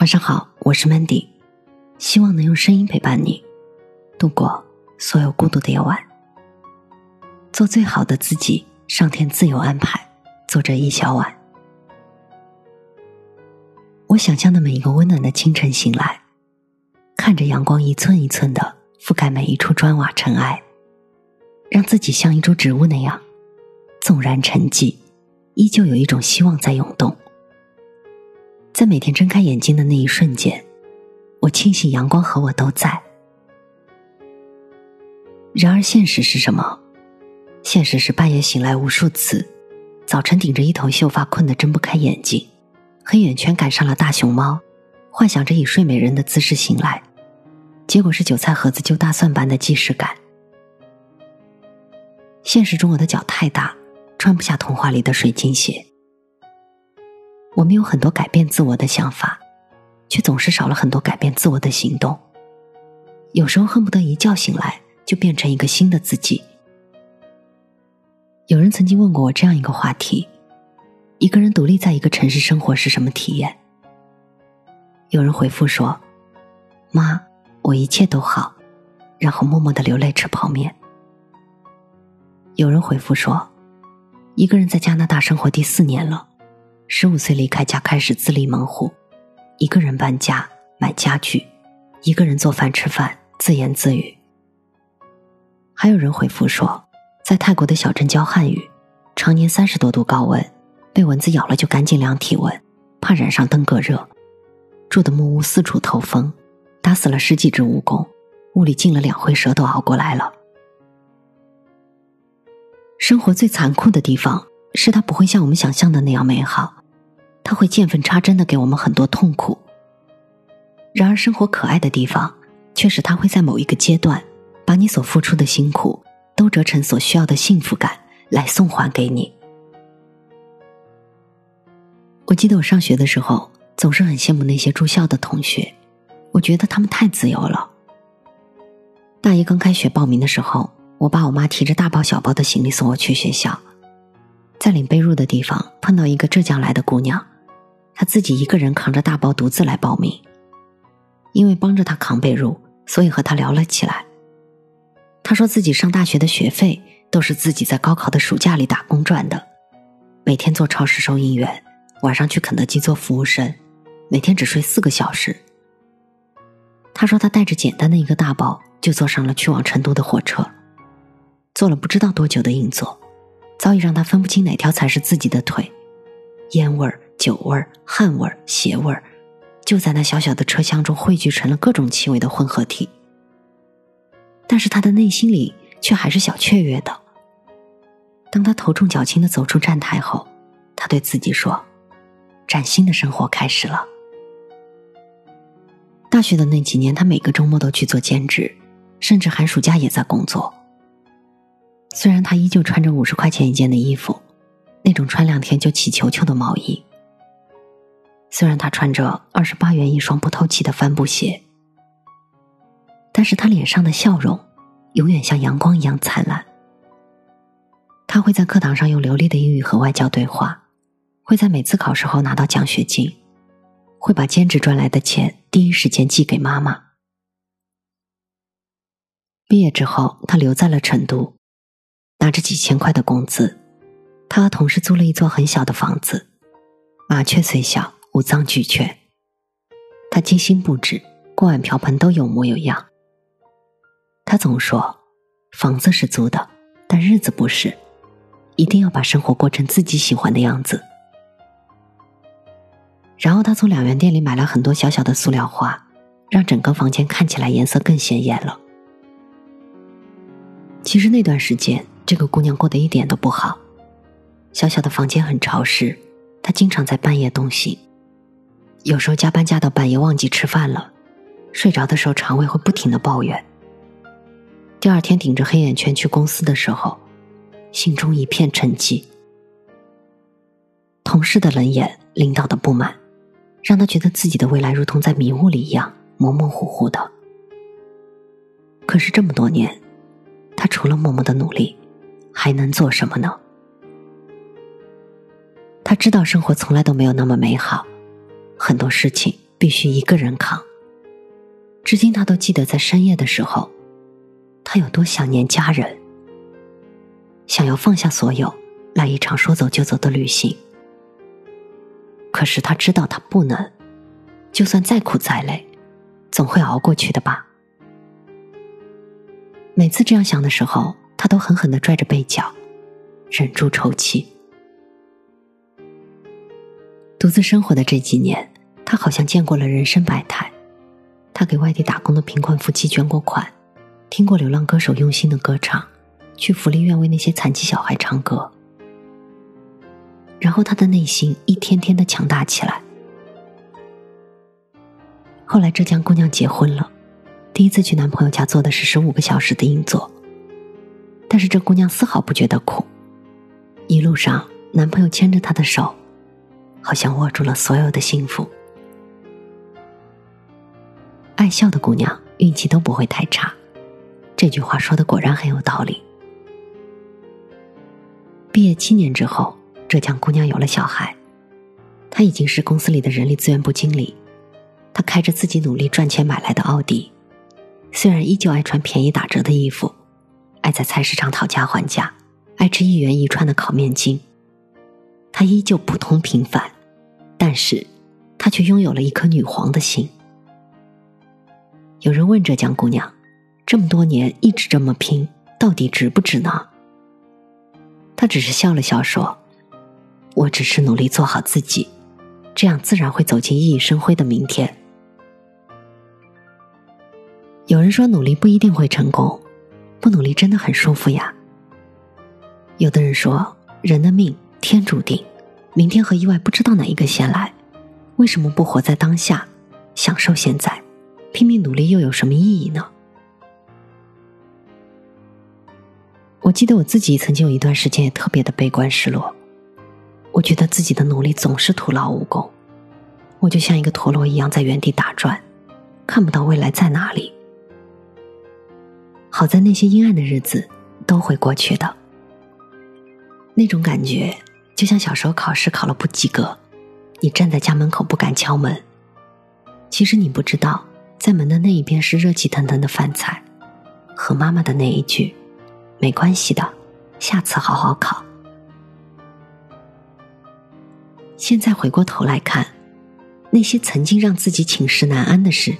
晚上好，我是 Mandy，希望能用声音陪伴你度过所有孤独的夜晚。做最好的自己，上天自有安排。作者：一小碗。我想象的每一个温暖的清晨醒来，看着阳光一寸一寸的覆盖每一处砖瓦尘埃，让自己像一株植物那样，纵然沉寂，依旧有一种希望在涌动。在每天睁开眼睛的那一瞬间，我庆幸阳光和我都在。然而，现实是什么？现实是半夜醒来无数次，早晨顶着一头秀发困得睁不开眼睛，黑眼圈赶上了大熊猫，幻想着以睡美人的姿势醒来，结果是韭菜盒子揪大蒜般的既视感。现实中，我的脚太大，穿不下童话里的水晶鞋。我们有很多改变自我的想法，却总是少了很多改变自我的行动。有时候恨不得一觉醒来就变成一个新的自己。有人曾经问过我这样一个话题：一个人独立在一个城市生活是什么体验？有人回复说：“妈，我一切都好。”然后默默的流泪吃泡面。有人回复说：“一个人在加拿大生活第四年了。”十五岁离开家，开始自立门户，一个人搬家、买家具，一个人做饭吃饭，自言自语。还有人回复说，在泰国的小镇教汉语，常年三十多度高温，被蚊子咬了就赶紧量体温，怕染上登革热。住的木屋四处透风，打死了十几只蜈蚣，屋里进了两回蛇都熬过来了。生活最残酷的地方，是它不会像我们想象的那样美好。他会见缝插针的给我们很多痛苦。然而，生活可爱的地方，却是他会在某一个阶段，把你所付出的辛苦，都折成所需要的幸福感来送还给你。我记得我上学的时候，总是很羡慕那些住校的同学，我觉得他们太自由了。大一刚开学报名的时候，我爸我妈提着大包小包的行李送我去学校，在领被褥的地方碰到一个浙江来的姑娘。他自己一个人扛着大包独自来报名，因为帮着他扛被褥，所以和他聊了起来。他说自己上大学的学费都是自己在高考的暑假里打工赚的，每天做超市收银员，晚上去肯德基做服务生，每天只睡四个小时。他说他带着简单的一个大包就坐上了去往成都的火车，坐了不知道多久的硬座，早已让他分不清哪条才是自己的腿，烟味儿。酒味儿、汗味儿、鞋味儿，就在那小小的车厢中汇聚成了各种气味的混合体。但是他的内心里却还是小雀跃的。当他头重脚轻的走出站台后，他对自己说：“崭新的生活开始了。”大学的那几年，他每个周末都去做兼职，甚至寒暑假也在工作。虽然他依旧穿着五十块钱一件的衣服，那种穿两天就起球球的毛衣。虽然他穿着二十八元一双不透气的帆布鞋，但是他脸上的笑容永远像阳光一样灿烂。他会在课堂上用流利的英语和外教对话，会在每次考试后拿到奖学金，会把兼职赚来的钱第一时间寄给妈妈。毕业之后，他留在了成都，拿着几千块的工资，他和同事租了一座很小的房子，麻雀虽小。五脏俱全，他精心布置，锅碗瓢盆都有模有样。他总说，房子是租的，但日子不是，一定要把生活过成自己喜欢的样子。然后他从两元店里买了很多小小的塑料花，让整个房间看起来颜色更鲜艳了。其实那段时间，这个姑娘过得一点都不好，小小的房间很潮湿，她经常在半夜冻醒。有时候加班加到半夜忘记吃饭了，睡着的时候肠胃会不停的抱怨。第二天顶着黑眼圈去公司的时候，心中一片沉寂。同事的冷眼，领导的不满，让他觉得自己的未来如同在迷雾里一样模模糊糊的。可是这么多年，他除了默默的努力，还能做什么呢？他知道生活从来都没有那么美好。很多事情必须一个人扛。至今，他都记得在深夜的时候，他有多想念家人，想要放下所有，来一场说走就走的旅行。可是他知道他不能，就算再苦再累，总会熬过去的吧。每次这样想的时候，他都狠狠的拽着被角，忍住抽泣。独自生活的这几年，他好像见过了人生百态。他给外地打工的贫困夫妻捐过款，听过流浪歌手用心的歌唱，去福利院为那些残疾小孩唱歌。然后他的内心一天天的强大起来。后来浙江姑娘结婚了，第一次去男朋友家坐的是十五个小时的硬座，但是这姑娘丝毫不觉得苦，一路上男朋友牵着她的手，好像握住了所有的幸福。爱笑的姑娘运气都不会太差，这句话说的果然很有道理。毕业七年之后。浙江姑娘有了小孩，她已经是公司里的人力资源部经理。她开着自己努力赚钱买来的奥迪，虽然依旧爱穿便宜打折的衣服，爱在菜市场讨价还价，爱吃一元一串的烤面筋。她依旧普通平凡，但是她却拥有了一颗女皇的心。有人问浙江姑娘：“这么多年一直这么拼，到底值不值呢？”她只是笑了笑说。我只是努力做好自己，这样自然会走进熠熠生辉的明天。有人说努力不一定会成功，不努力真的很舒服呀。有的人说人的命天注定，明天和意外不知道哪一个先来，为什么不活在当下，享受现在，拼命努力又有什么意义呢？我记得我自己曾经有一段时间也特别的悲观失落。我觉得自己的努力总是徒劳无功，我就像一个陀螺一样在原地打转，看不到未来在哪里。好在那些阴暗的日子都会过去的。那种感觉就像小时候考试考了不及格，你站在家门口不敢敲门，其实你不知道，在门的那一边是热气腾腾的饭菜，和妈妈的那一句“没关系的，下次好好考”。现在回过头来看，那些曾经让自己寝食难安的事，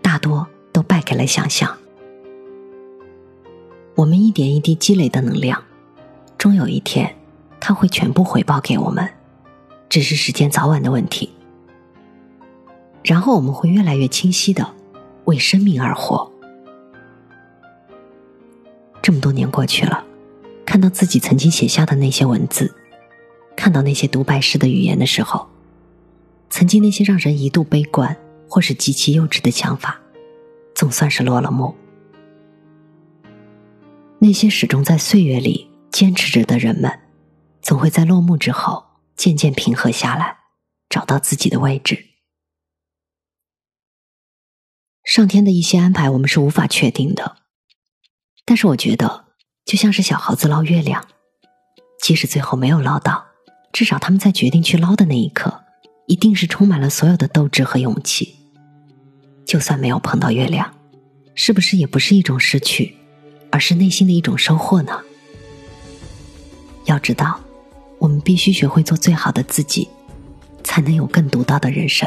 大多都败给了想象。我们一点一滴积累的能量，终有一天，它会全部回报给我们，只是时间早晚的问题。然后我们会越来越清晰的为生命而活。这么多年过去了，看到自己曾经写下的那些文字。看到那些独白式的语言的时候，曾经那些让人一度悲观或是极其幼稚的想法，总算是落了幕。那些始终在岁月里坚持着的人们，总会在落幕之后渐渐平和下来，找到自己的位置。上天的一些安排，我们是无法确定的，但是我觉得，就像是小猴子捞月亮，即使最后没有捞到。至少他们在决定去捞的那一刻，一定是充满了所有的斗志和勇气。就算没有碰到月亮，是不是也不是一种失去，而是内心的一种收获呢？要知道，我们必须学会做最好的自己，才能有更独到的人生。